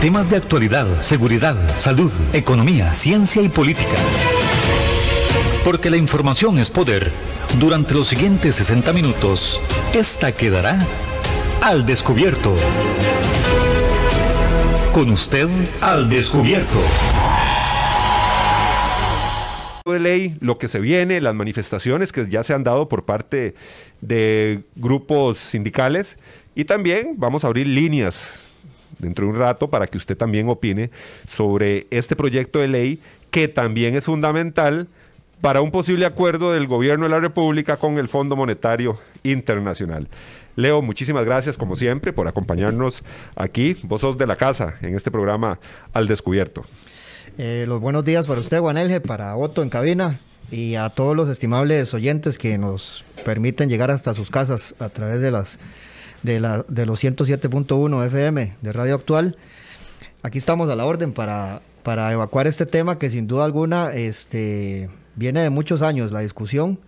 Temas de actualidad, seguridad, salud, economía, ciencia y política. Porque la información es poder. Durante los siguientes 60 minutos, esta quedará al descubierto. Con usted al descubierto de ley, lo que se viene, las manifestaciones que ya se han dado por parte de grupos sindicales y también vamos a abrir líneas dentro de un rato para que usted también opine sobre este proyecto de ley que también es fundamental para un posible acuerdo del gobierno de la República con el Fondo Monetario Internacional. Leo, muchísimas gracias como siempre por acompañarnos aquí. Vos sos de la casa en este programa Al Descubierto. Eh, los buenos días para usted, Juan Elge, para Otto en cabina y a todos los estimables oyentes que nos permiten llegar hasta sus casas a través de las de, la, de los 107.1 FM de Radio Actual. Aquí estamos a la orden para, para evacuar este tema que sin duda alguna este, viene de muchos años la discusión,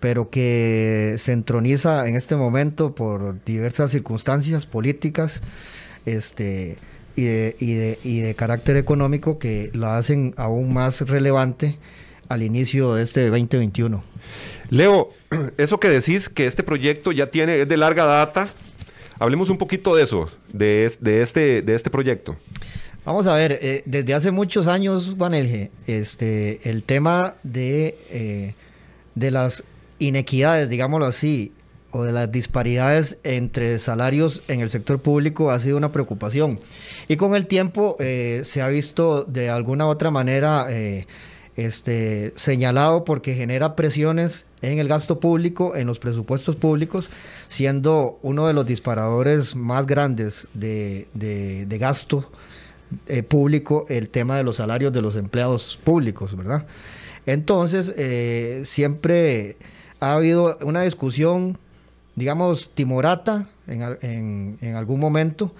pero que se entroniza en este momento por diversas circunstancias políticas este, y, de, y, de, y de carácter económico que la hacen aún más relevante al inicio de este 2021. Leo, eso que decís que este proyecto ya tiene, es de larga data, hablemos un poquito de eso, de, este, de este proyecto. Vamos a ver, eh, desde hace muchos años, Juan este, el tema de, eh, de las inequidades, digámoslo así, o de las disparidades entre salarios en el sector público ha sido una preocupación. Y con el tiempo eh, se ha visto de alguna u otra manera este, señalado porque genera presiones en el gasto público, en los presupuestos públicos, siendo uno de los disparadores más grandes de, gasto eh, público el tema de los salarios de los empleados públicos, ¿verdad? Entonces, eh, siempre ha habido una discusión, digamos, timorata en, en algún momento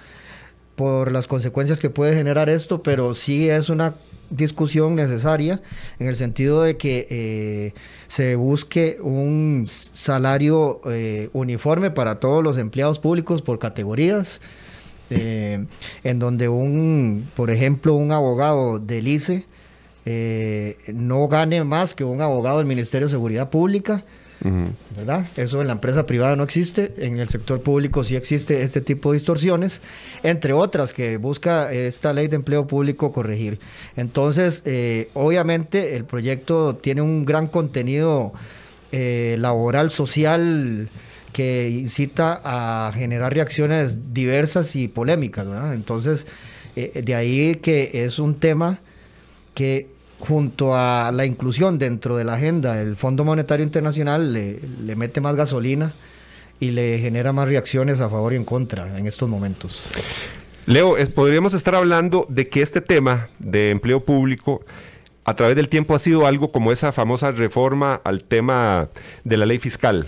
por las consecuencias que puede generar esto, pero sí es una discusión necesaria en el sentido de que eh, se busque un salario eh, uniforme para todos los empleados públicos por categorías, eh, en donde un, por ejemplo, un abogado del ICE no gane más que un abogado del Ministerio de Seguridad Pública, ¿verdad? Eso en la empresa privada no existe, en el sector público sí existe este tipo de distorsiones, entre otras que busca esta ley de empleo público corregir. Entonces, eh, obviamente el proyecto tiene un gran contenido eh, laboral, social, que incita a generar reacciones diversas y polémicas, ¿verdad? Entonces, eh, de ahí que es un tema que junto a la inclusión dentro de la agenda del Fondo Monetario Internacional, le, mete más gasolina y le genera más reacciones a favor y en contra en estos momentos. Leo, podríamos estar hablando de que este tema de empleo público a través del tiempo ha sido algo como esa famosa reforma al tema de la ley fiscal.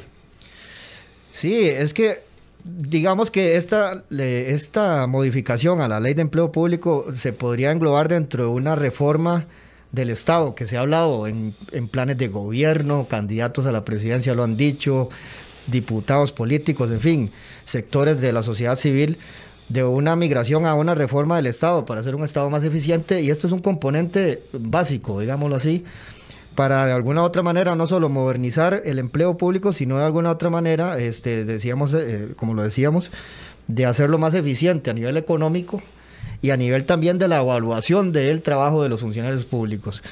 Sí, es que digamos que esta, esta modificación a la ley de empleo público se podría englobar dentro de una reforma del Estado, que se ha hablado en, planes de gobierno, candidatos a la presidencia lo han dicho, diputados políticos, en fin, sectores de la sociedad civil, de una migración a una reforma del Estado para hacer un Estado más eficiente. Y esto es un componente básico, digámoslo así, para de alguna otra manera no solo modernizar el empleo público, sino de alguna otra manera, este, decíamos, eh, como lo decíamos, de hacerlo más eficiente a nivel económico y a nivel también de la evaluación del trabajo de los funcionarios públicos.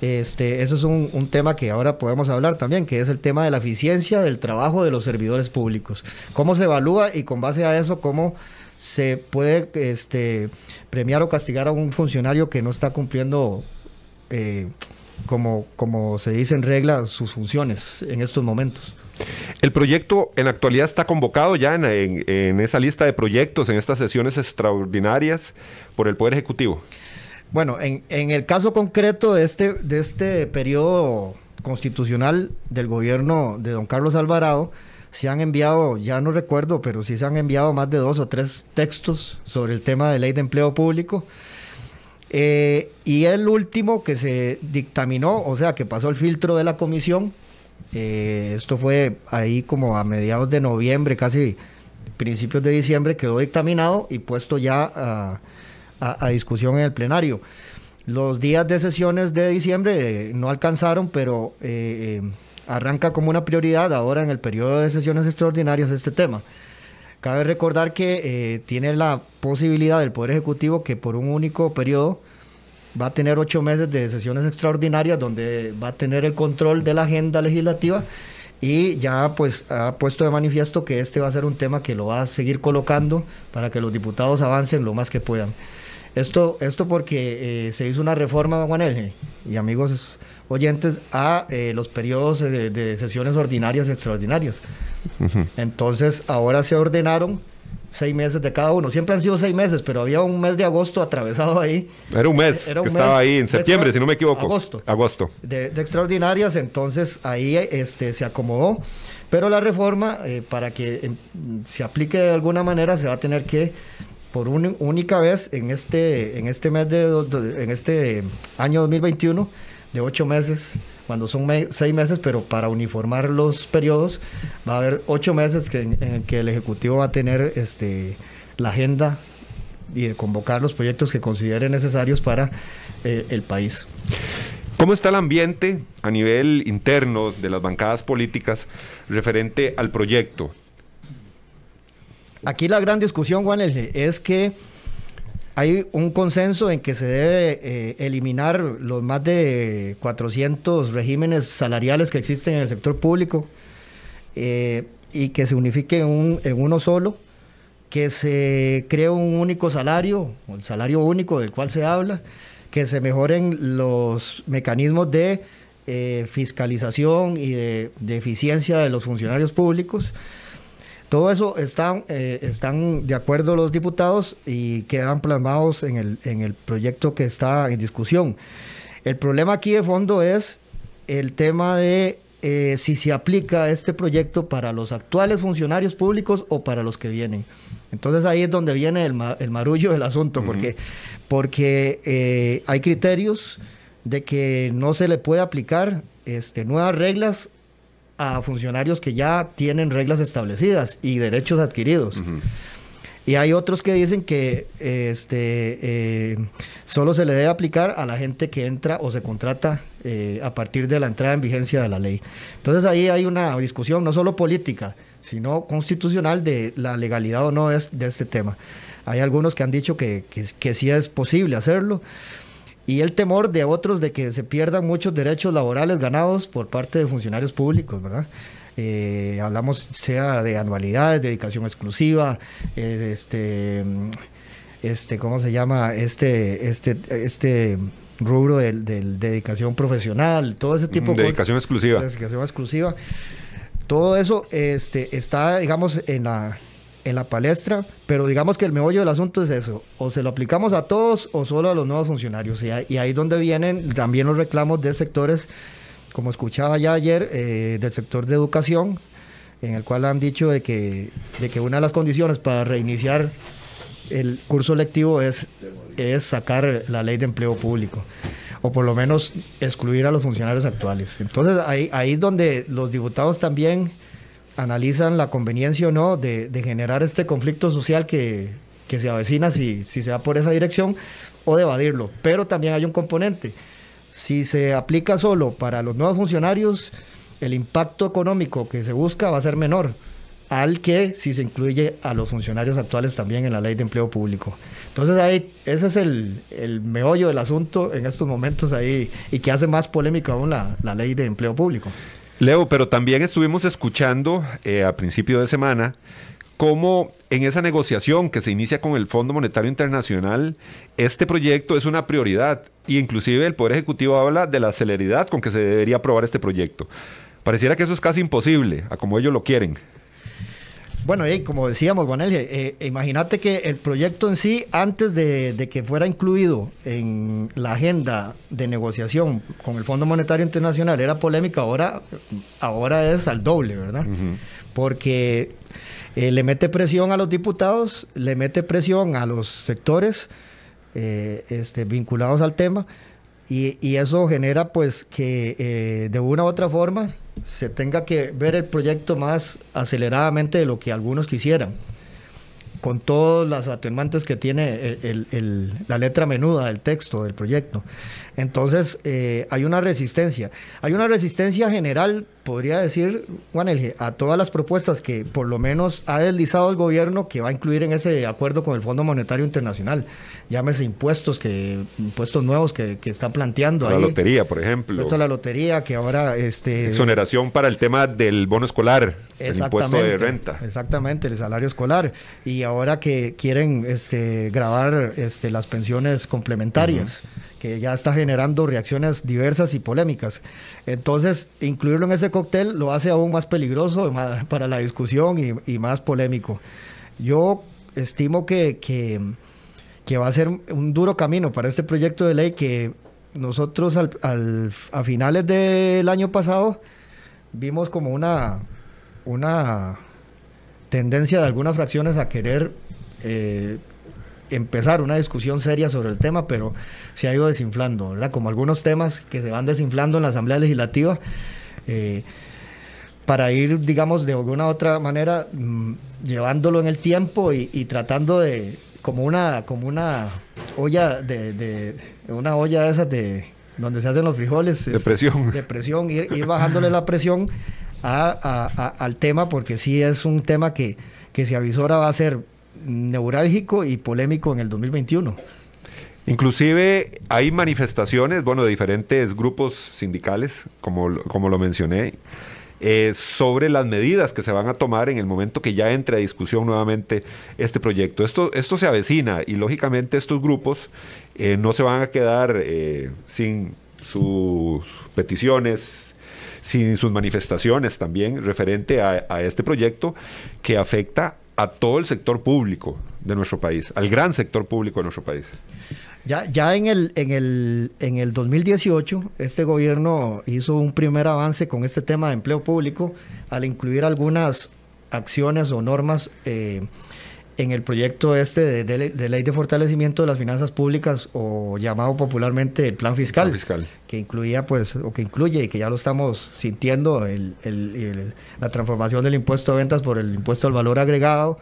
Este, eso es un, tema que ahora podemos hablar también, que es el tema de la eficiencia del trabajo de los servidores públicos. Cómo se evalúa y con base a eso, cómo se puede este, premiar o castigar a un funcionario que no está cumpliendo, eh, como, como se dice en regla, sus funciones en estos momentos. El proyecto en actualidad está convocado ya en, esa lista de proyectos, en estas sesiones extraordinarias por el Poder Ejecutivo. Bueno, en, el caso concreto de este, de este periodo constitucional del gobierno de don Carlos Alvarado, se han enviado, ya no recuerdo, pero sí se han enviado más de dos o tres textos sobre el tema de ley de empleo público. Eh, y el último que se dictaminó, o sea, que pasó el filtro de la comisión, eh, esto fue ahí como a mediados de noviembre, casi principios de diciembre, quedó dictaminado y puesto ya a, discusión en el plenario. Los días de sesiones de diciembre no alcanzaron, pero arranca como una prioridad ahora en el periodo de sesiones extraordinarias este tema. Cabe recordar que tiene la posibilidad del Poder Ejecutivo que por un único periodo va a tener ocho meses de sesiones extraordinarias donde va a tener el control de la agenda legislativa y ya pues ha puesto de manifiesto que este va a ser un tema que lo va a seguir colocando para que los diputados avancen lo más que puedan. Esto, esto porque eh, se hizo una reforma, Juan y amigos oyentes, a eh, los periodos de, sesiones ordinarias y extraordinarias. Entonces ahora se ordenaron seis meses de cada uno. Siempre han sido seis meses, pero había un mes de agosto atravesado ahí. Era un mes que estaba ahí en septiembre, si no me equivoco. Agosto. Agosto. De, extraordinarias, entonces ahí este, se acomodó. Pero la reforma, eh, para que em, se aplique de alguna manera, se va a tener que, por una única vez en este, en este mes de, en este año 2021, de ocho meses, cuando son seis meses, pero para uniformar los periodos va a haber ocho meses que, en, que el Ejecutivo va a tener este, la agenda y de convocar los proyectos que considere necesarios para eh, el país. ¿Cómo está el ambiente a nivel interno de las bancadas políticas referente al proyecto? Aquí la gran discusión, Juan, es que hay un consenso en que se debe eh, eliminar los más de 400 regímenes salariales que existen en el sector público eh, y que se unifique en, uno solo, que se cree un único salario, el salario único del cual se habla, que se mejoren los mecanismos de eh, fiscalización y de eficiencia de los funcionarios públicos todo eso están, eh, están de acuerdo los diputados y quedan plasmados en el, en el proyecto que está en discusión. El problema aquí de fondo es el tema de eh, si se aplica este proyecto para los actuales funcionarios públicos o para los que vienen. Entonces ahí es donde viene el, el marullo del asunto, porque, porque eh, hay criterios de que no se le puede aplicar este, nuevas reglas a funcionarios que ya tienen reglas establecidas y derechos adquiridos. Y hay otros que dicen que este, eh, solo se le debe aplicar a la gente que entra o se contrata eh, a partir de la entrada en vigencia de la ley. Entonces ahí hay una discusión no solo política, sino constitucional de la legalidad o no de, de este tema. Hay algunos que han dicho que, que, que sí es posible hacerlo y el temor de otros de que se pierdan muchos derechos laborales ganados por parte de funcionarios públicos, ¿verdad? Eh, hablamos sea de anualidades, dedicación exclusiva, eh, este, este, ¿cómo se llama? Este, este, este rubro de, dedicación profesional, todo ese tipo de dedicación exclusiva. Dedicación exclusiva. Todo eso este, está, digamos, en la, en la palestra, pero digamos que el meollo del asunto es eso, o se lo aplicamos a todos o solo a los nuevos funcionarios. Y, ahí es donde vienen también los reclamos de sectores, como escuchaba ya ayer, eh, del sector de educación, en el cual han dicho de que, de que una de las condiciones para reiniciar el curso lectivo es, es sacar la ley de empleo público o por lo menos excluir a los funcionarios actuales. Entonces ahí, ahí es donde los diputados también analizan la conveniencia o no de, generar este conflicto social que, se avecina si, si se va por esa dirección o de evadirlo. Pero también hay un componente. Si se aplica solo para los nuevos funcionarios, el impacto económico que se busca va a ser menor al que si se incluye a los funcionarios actuales también en la ley de empleo público. Entonces ahí, ese es el, el meollo del asunto en estos momentos ahí y que hace más polémica aún la, la ley de empleo público. Leo, pero también estuvimos escuchando eh, a principio de semana cómo en esa negociación que se inicia con el Fondo Monetario Internacional, este proyecto es una prioridad y inclusive el Poder Ejecutivo habla de la celeridad con que se debería aprobar este proyecto. Pareciera que eso es casi imposible, a como ellos lo quieren. Bueno, y como decíamos, Juan eh, imagínate que el proyecto en sí, antes de, que fuera incluido en la agenda de negociación con el Fondo Monetario Internacional, era polémica, ahora, ahora es al doble, ¿verdad? Porque eh, le mete presión a los diputados, le mete presión a los sectores eh, este, vinculados al tema, y, eso genera pues que de una u otra forma se tenga que ver el proyecto más aceleradamente de lo que algunos quisieran. con todas las atenuantes que tiene la letra menuda del texto del proyecto. Entonces, eh, hay una resistencia. Hay una resistencia general, podría decir, Juan Elge, a todas las propuestas que por lo menos ha deslizado el gobierno que va a incluir en ese acuerdo con el Fondo Monetario Internacional. Llámese impuestos, que, impuestos nuevos que, que está planteando. La lotería, por ejemplo. la lotería, que ahora... Este, Exoneración para el tema del bono escolar, el impuesto de renta. Exactamente, el salario escolar. Y ahora que quieren este, grabar este, las pensiones complementarias que ya está generando reacciones diversas y polémicas. Entonces, incluirlo en ese cóctel lo hace aún más peligroso para la discusión y, más polémico. Yo estimo que, que, va a ser un duro camino para este proyecto de ley que nosotros al, a finales del año pasado vimos como una, una tendencia de algunas fracciones a querer eh, empezar una discusión seria sobre el tema, pero se ha ido desinflando, ¿verdad? Como algunos temas que se van desinflando en la Asamblea Legislativa, eh, para ir, digamos, de alguna otra manera mm, llevándolo en el tiempo y, tratando de, como una, como una olla de, una olla de esas de donde se hacen los frijoles. De presión. De presión, ir, ir bajándole la presión al tema, porque sí es un tema que, que se avisora va a ser neurálgico y polémico en el 2021. Inclusive hay manifestaciones, bueno, de diferentes grupos sindicales, como, como lo mencioné, eh, sobre las medidas que se van a tomar en el momento que ya entre a discusión nuevamente este proyecto. Esto, esto se avecina y lógicamente estos grupos eh, no se van a quedar eh, sin sus peticiones, sin sus manifestaciones también referente a, a este proyecto que afecta a todo el sector público de nuestro país, al gran sector público de nuestro país. Ya, ya en, el, en, el, en el 2018, este gobierno hizo un primer avance con este tema de empleo público al incluir algunas acciones o normas eh, en el proyecto este de, ley de fortalecimiento de las finanzas públicas o llamado popularmente el plan fiscal, fiscal. que incluía pues o que incluye y que ya lo estamos sintiendo la transformación del impuesto de ventas por el impuesto al valor agregado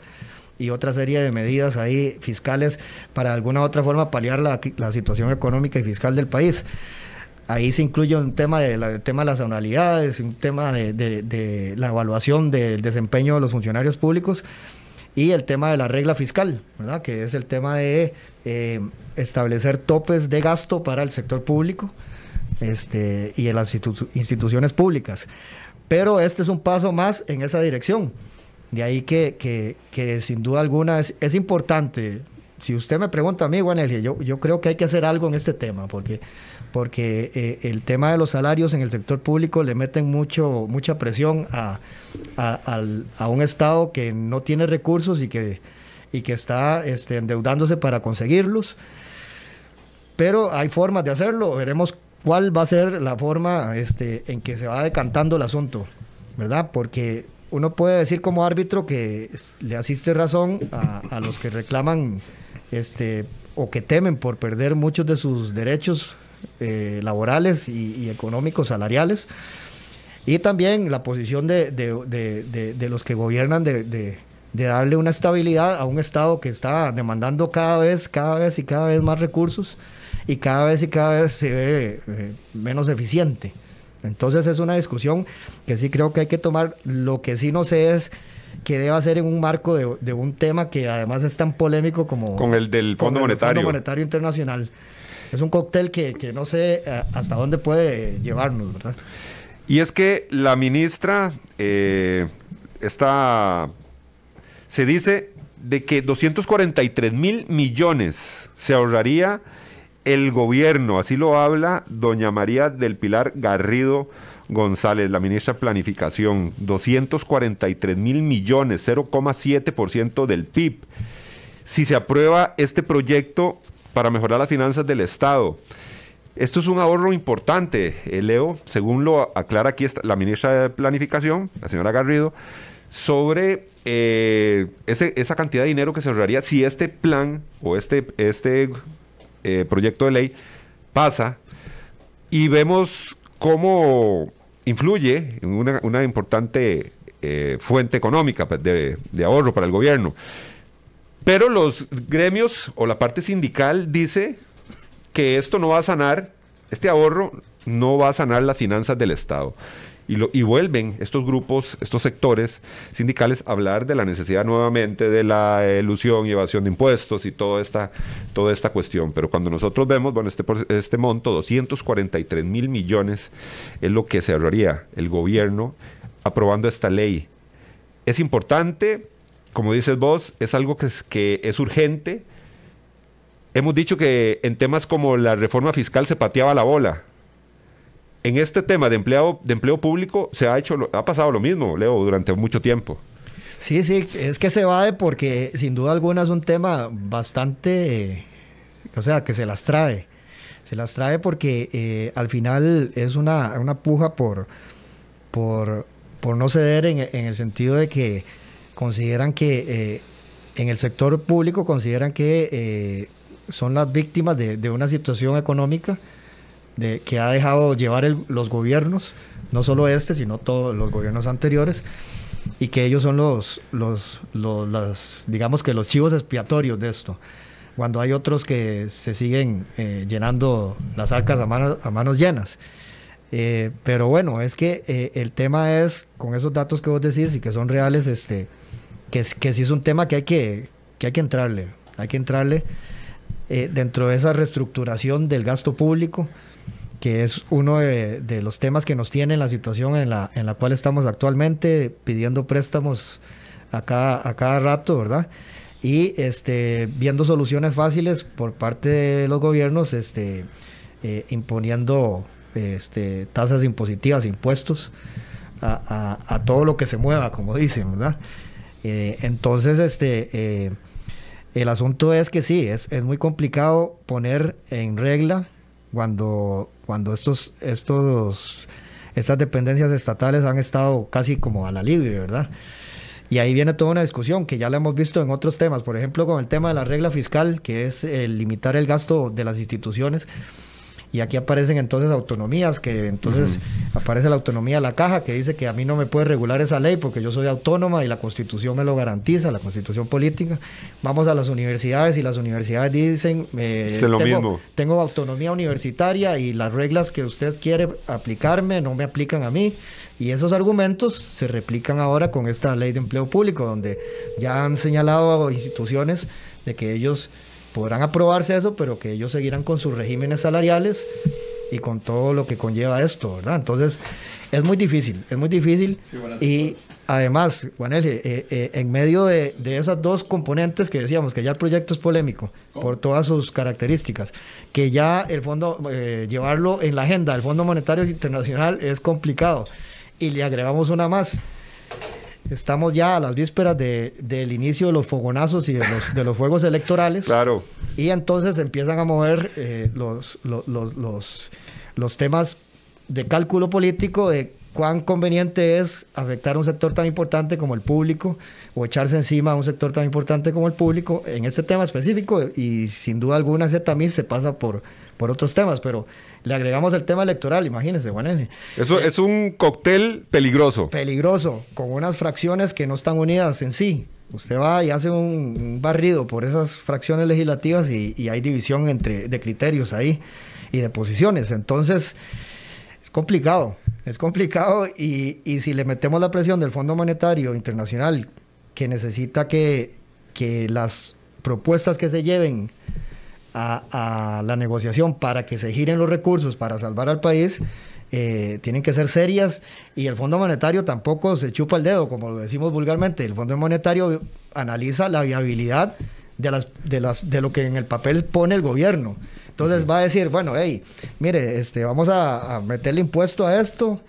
y otra serie de medidas ahí fiscales para de alguna u otra forma paliar la, situación económica y fiscal del país. Ahí se incluye un tema de, tema de las anualidades, un tema de, de la evaluación del desempeño de los funcionarios públicos y el tema de la regla fiscal, ¿verdad? que es el tema de eh, establecer topes de gasto para el sector público este, y en las instituciones públicas. Pero este es un paso más en esa dirección. De ahí que, que, sin duda alguna es, es, importante. Si usted me pregunta a mí, Juan yo, yo creo que hay que hacer algo en este tema, porque porque eh, el tema de los salarios en el sector público le meten mucho, mucha presión a, un Estado que no tiene recursos y que, y que está este, endeudándose para conseguirlos. Pero hay formas de hacerlo, veremos cuál va a ser la forma este, en que se va decantando el asunto, ¿verdad? Porque uno puede decir como árbitro que le asiste razón a, a los que reclaman este, o que temen por perder muchos de sus derechos eh, laborales y, económicos, salariales, y también la posición de, los que gobiernan de, darle una estabilidad a un Estado que está demandando cada vez, cada vez y cada vez más recursos y cada vez y cada vez se ve eh, menos eficiente. Entonces es una discusión que sí creo que hay que tomar. Lo que sí no sé es que deba ser en un marco de, un tema que además es tan polémico como... Con el del Fondo Monetario. Fondo Monetario Internacional es un cóctel que, no sé eh, hasta dónde puede llevarnos, ¿verdad? Y es que la ministra eh, está, se dice de que 243 mil millones se ahorraría el gobierno, así lo habla doña María del Pilar Garrido González, la ministra de Planificación, 243 mil millones, 0,7% del PIB. Si se aprueba este proyecto, para mejorar las finanzas del Estado. Esto es un ahorro importante, eh, Leo, según lo aclara aquí la ministra de Planificación, la señora Garrido, sobre eh, esa cantidad de dinero que se ahorraría si este plan o este, este eh, proyecto de ley pasa y vemos cómo influye en una, importante fuente económica pues, de ahorro para el gobierno. Pero los gremios o la parte sindical dice que esto no va a sanar, este ahorro no va a sanar las finanzas del Estado. Y, vuelven estos grupos, estos sectores sindicales a hablar de la necesidad nuevamente de la ilusión y evasión de impuestos y toda esta, toda esta cuestión. Pero cuando nosotros vemos, bueno, este, este monto, 243 mil millones, es lo que se ahorraría el gobierno aprobando esta ley. Es importante, como dices vos, es algo que es, que es urgente. Hemos dicho que en temas como la reforma fiscal se pateaba la bola en este tema de empleo, de empleo público se ha hecho, ha pasado lo mismo, Leo, durante mucho tiempo. Sí, sí, es que se va de porque sin duda alguna es un tema bastante, o sea, que se las trae. Se las trae porque eh, al final es una, puja por, por, por no ceder en, el sentido de que consideran que eh, en el sector público consideran que eh, son las víctimas de, de una situación económica que ha dejado llevar los gobiernos, no solo este, sino todos los gobiernos anteriores, y que ellos son los, digamos que los chivos expiatorios de esto, cuando hay otros que se siguen eh, llenando las arcas a manos, a manos llenas. Eh, pero bueno, es que el tema es, con esos datos que vos decís y que son reales, este, que, que sí es un tema que hay que, que, hay que entrarle, hay que entrarle dentro de esa reestructuración del gasto público, que es uno de, los temas que nos tiene en la situación en la, en la cual estamos actualmente, pidiendo préstamos a cada, a cada rato, ¿verdad? Y este, viendo soluciones fáciles por parte de los gobiernos, este, eh, imponiendo este, tasas impositivas, impuestos a, a, todo lo que se mueva, como dicen, ¿verdad? Eh, entonces, este, eh, el asunto es que sí, es, es muy complicado poner en regla cuando, cuando estos, estos, estas dependencias estatales han estado casi como a la libre, ¿verdad? Y ahí viene toda una discusión que ya la hemos visto en otros temas, por ejemplo, con el tema de la regla fiscal, que es el limitar el gasto de las instituciones y aquí aparecen entonces autonomías, que entonces aparece la autonomía de la caja, que dice que a mí no me puede regular esa ley porque yo soy autónoma y la constitución me lo garantiza, la constitución política. Vamos a las universidades y las universidades dicen, eh, tengo, tengo autonomía universitaria y las reglas que usted quiere aplicarme no me aplican a mí. Y esos argumentos se replican ahora con esta ley de empleo público, donde ya han señalado a instituciones de que ellos podrán aprobarse eso, pero que ellos seguirán con sus regímenes salariales y con todo lo que conlleva esto, ¿verdad? Entonces, es muy difícil, es muy difícil. y además, Juanel, eh, eh, en medio de, esas dos componentes que decíamos, que ya el proyecto es polémico por todas sus características, que ya el fondo, eh, llevarlo en la agenda del Fondo Monetario Internacional es complicado, y le agregamos una más, Estamos ya a las vísperas de, del inicio de los fogonazos y de los, de los fuegos electorales. Claro. Y entonces empiezan a mover eh, los, los, los, los, temas de cálculo político de cuán conveniente es afectar a un sector tan importante como el público o echarse encima a un sector tan importante como el público en este tema específico y sin duda alguna ese también se pasa por, por otros temas, pero le agregamos el tema electoral, imagínense, Juan Eso es un cóctel peligroso. Peligroso, con unas fracciones que no están unidas en sí. Usted va y hace un, barrido por esas fracciones legislativas y, hay división entre, de criterios ahí y de posiciones. Entonces, es complicado, es complicado y, y si le metemos la presión del Fondo Monetario Internacional, que necesita que, que las propuestas que se lleven a, la negociación para que se giren los recursos para salvar al país, eh, tienen que ser serias y el Fondo Monetario tampoco se chupa el dedo, como lo decimos vulgarmente. El Fondo Monetario analiza la viabilidad de, las, de, las, de lo que en el papel pone el gobierno. Entonces va a decir, bueno, hey, mire, este, vamos a, meterle impuesto a esto,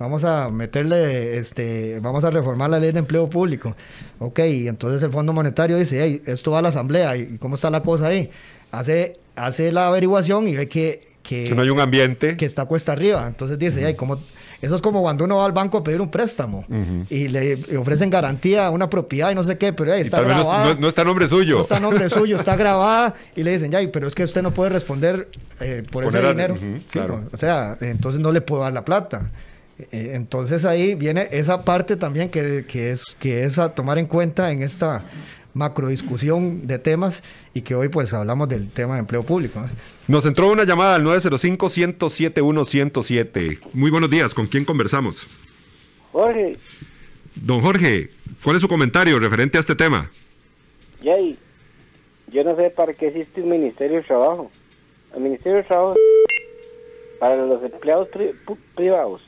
vamos a meterle, este, vamos a reformar la ley de empleo público. Ok, entonces el Fondo Monetario dice, hey, esto va a la Asamblea, ¿y cómo está la cosa ahí? Hace, hace la averiguación y ve que, que, no hay un ambiente. Que está cuesta arriba. Entonces dice, ay, ¿cómo? Eso es como cuando uno va al banco a pedir un préstamo y le ofrecen garantía a una propiedad y no sé qué, pero ahí está grabada. No, está nombre suyo. No está nombre suyo, está grabada y le dicen, ya, pero es que usted no puede responder eh, por ese dinero. claro. O sea, entonces no le puedo dar la plata. Eh, entonces ahí viene esa parte también que, que, es, que es a tomar en cuenta en esta macro discusión de temas y que hoy pues hablamos del tema de empleo público. Nos entró una llamada al 905-107-107. Muy buenos días, ¿con quién conversamos? Jorge. Don Jorge, ¿cuál es su comentario referente a este tema? Jay, yo no sé para qué existe un Ministerio de Trabajo. El Ministerio de Trabajo para los empleados privados.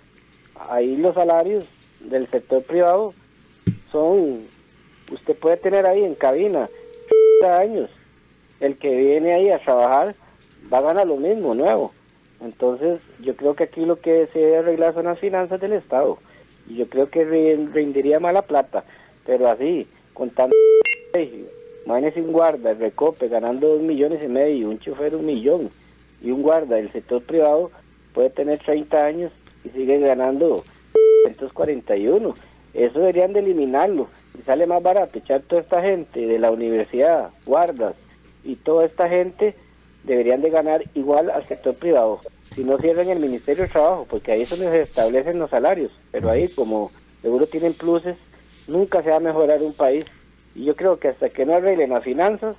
Ahí los salarios del sector privado son, usted puede tener ahí en cabina años. El que viene ahí a trabajar va a ganar lo mismo, nuevo. Entonces, yo creo que aquí lo que se debe arreglar son las finanzas del Estado. Y yo creo que rendiría mala plata. Pero así, con tanto... Imagínese un guarda, el recope, ganando dos millones y medio, un chofer un millón, y un guarda del sector privado puede tener 30 años y sigue ganando 141. Eso deberían de eliminarlo. Sale más barato echar toda esta gente de la universidad, guardas y toda esta gente deberían de ganar igual al sector privado. Si no cierran el Ministerio de Trabajo, porque ahí es donde se establecen los salarios. Pero ahí como seguro tienen pluses, nunca se va a mejorar un país. Y yo creo que hasta que no arreglen las finanzas,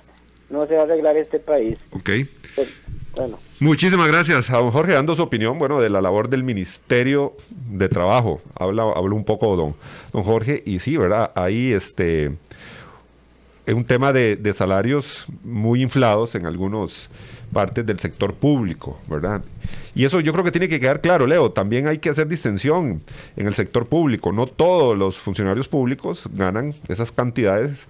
no se va a arreglar este país. Ok. Pues, bueno. Muchísimas gracias a don Jorge dando su opinión, bueno, de la labor del Ministerio de Trabajo. Habla, habló un poco don, don Jorge y sí, ¿verdad? Ahí este es un tema de, de salarios muy inflados en algunas partes del sector público, ¿verdad? Y eso yo creo que tiene que quedar claro, Leo. También hay que hacer distinción en el sector público. No todos los funcionarios públicos ganan esas cantidades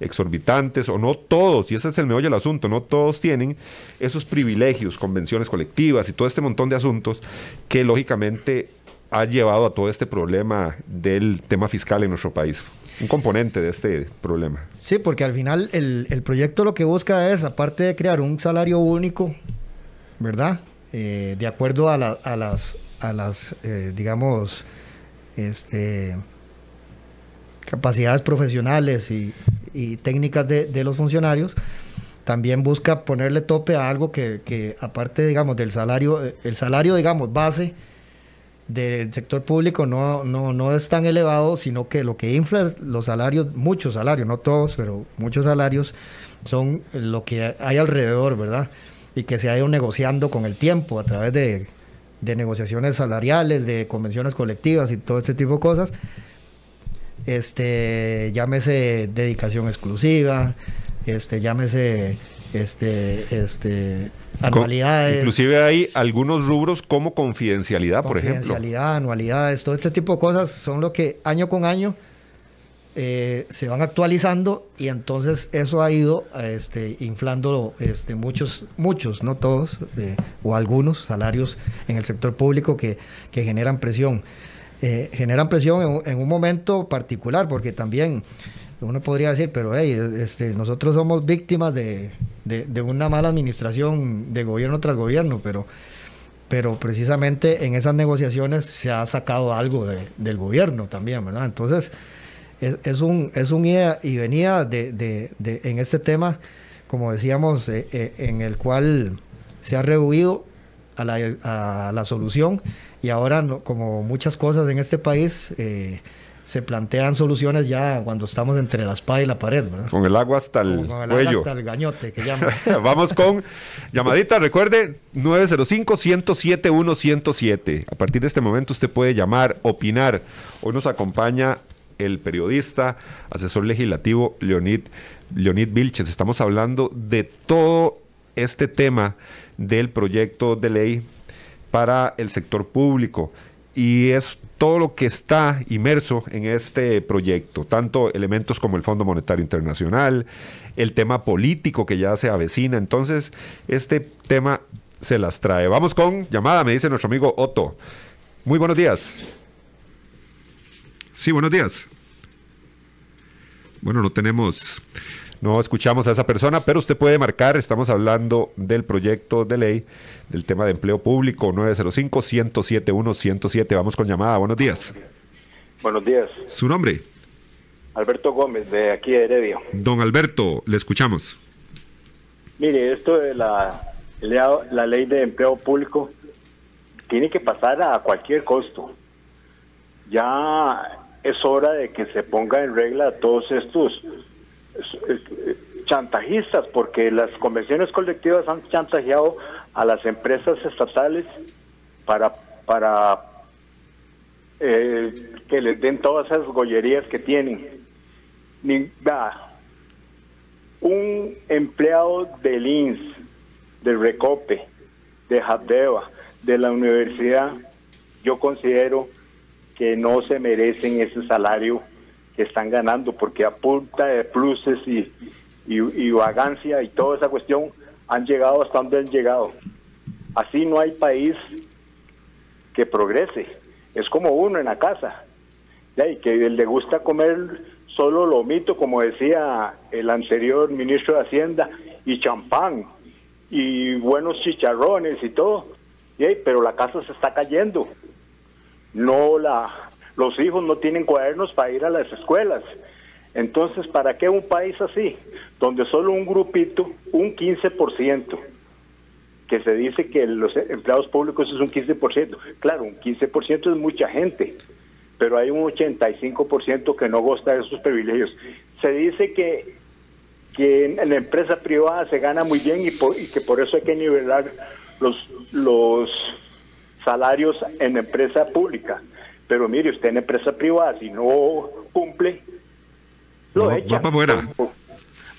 exorbitantes, o no todos, y ese es el meollo del asunto, no todos tienen esos privilegios, convenciones colectivas y todo este montón de asuntos que lógicamente ha llevado a todo este problema del tema fiscal en nuestro país. Un componente de este problema. Sí, porque al final el, proyecto lo que busca es, aparte de crear un salario único, ¿verdad? Eh, de acuerdo a, a las, a las eh, digamos, este, capacidades profesionales y, técnicas de, los funcionarios, también busca ponerle tope a algo que, aparte, digamos, del salario, el salario, digamos, base del sector público no, no, no es tan elevado, sino que lo que infla los salarios, muchos salarios, no todos, pero muchos salarios, son lo que hay alrededor, ¿verdad? Y que se ha ido negociando con el tiempo a través de, de negociaciones salariales, de convenciones colectivas y todo este tipo de cosas este, llámese dedicación exclusiva, este, llámese este, este, anualidades. inclusive hay algunos rubros como confidencialidad, por ejemplo. Confidencialidad, anualidades, todo este tipo de cosas son lo que año con año eh, se van actualizando y entonces eso ha ido este, inflando este, muchos, muchos, no todos, eh, o algunos salarios en el sector público que, que generan presión. Eh, generan presión en, un momento particular, porque también uno podría decir, pero hey, este, nosotros somos víctimas de, una mala administración de gobierno tras gobierno, pero, pero precisamente en esas negociaciones se ha sacado algo del gobierno también, ¿verdad? Entonces, es, un, es un ida y venida de, en este tema, como decíamos, eh, eh, en el cual se ha rehuido a la solución y ahora, como muchas cosas en este país, eh, se plantean soluciones ya cuando estamos entre la espada y la pared, ¿verdad? Con el agua hasta el, con el Agua hasta el gañote, que llama. Vamos con llamadita, recuerde, 905-107-107. A partir de este momento usted puede llamar, opinar. Hoy nos acompaña el periodista, asesor legislativo Leonid, Leonid Vilches. Estamos hablando de todo este tema del proyecto de ley para el sector público y es todo lo que está inmerso en este proyecto, tanto elementos como el Fondo Monetario Internacional, el tema político que ya se avecina. Entonces, este tema se las trae. Vamos con llamada, me dice nuestro amigo Otto. Muy buenos días. Sí, buenos días. Bueno, no tenemos no escuchamos a esa persona, pero usted puede marcar, estamos hablando del proyecto de ley del tema de empleo público 905-107-107. Vamos con llamada, buenos días. Buenos días. ¿Su nombre? Alberto Gómez, de aquí de Heredia. Don Alberto, le escuchamos. Mire, esto de la, la ley de empleo público tiene que pasar a cualquier costo. Ya es hora de que se ponga en regla todos estos chantajistas, porque las convenciones colectivas han chantajeado a las empresas estatales para, para eh, que les den todas esas gollerías que tienen. Ni, un empleado del INS, del RECOPE, de Habdeba, de la universidad, yo considero que no se merecen ese salario están ganando, porque a punta de pluses y, y, vagancia y toda esa cuestión han llegado hasta donde han llegado. Así no hay país que progrese. Es como uno en la casa, y que le gusta comer solo lomito, como decía el anterior ministro de Hacienda, y champán, y buenos chicharrones y todo. Pero la casa se está cayendo. No la, los hijos no tienen cuadernos para ir a las escuelas. Entonces, ¿para qué un país así? Donde solo un grupito, un 15%, que se dice que los empleados públicos es un 15%. Claro, un 15% es mucha gente pero hay un 85% que no goza de esos privilegios. Se dice que, que en, la empresa privada se gana muy bien y, que por eso hay que nivelar los, los salarios en la empresa pública. Pero mire, usted en empresa privada, si no cumple, lo echa. Va para afuera.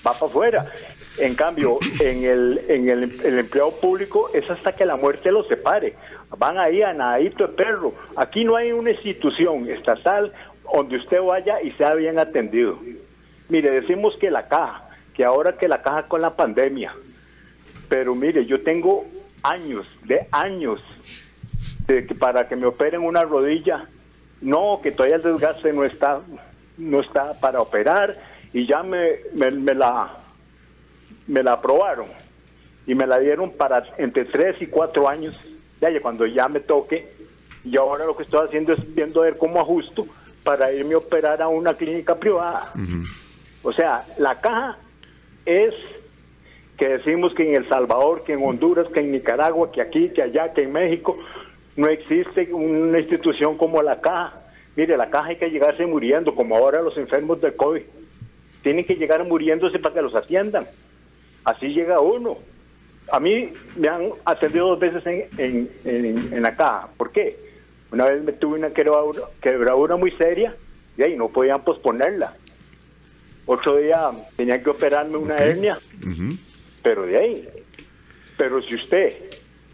Va para afuera. En cambio, en el, en el, el empleado público es hasta que la muerte lo separe van ahí a nadito de perro. Aquí no hay una institución estatal donde usted vaya y sea bien atendido. Mire, decimos que la caja, que ahora que la caja con la pandemia, pero mire, yo tengo años, de años, de que para que me operen una rodilla, no, que todavía el desgaste no está, no está para operar y ya me, me la me la aprobaron y me la dieron para entre tres y cuatro años ya cuando ya me toque, y ahora lo que estoy haciendo es viendo a ver cómo ajusto para irme a operar a una clínica privada. O sea, la caja es que decimos que en El Salvador, que en Honduras, que en Nicaragua, que aquí, que allá, que en México, no existe una institución como la caja. Mire, la caja hay que llegarse muriendo, como ahora los enfermos de COVID. Tienen que llegar muriéndose para que los atiendan. Así llega uno a mí me han atendido dos veces en, en, la caja. ¿Por qué? Una vez me tuve una quebradura, quebradura muy seria y ahí no podían posponerla. Otro día tenía que operarme una hernia, pero de ahí. Pero si usted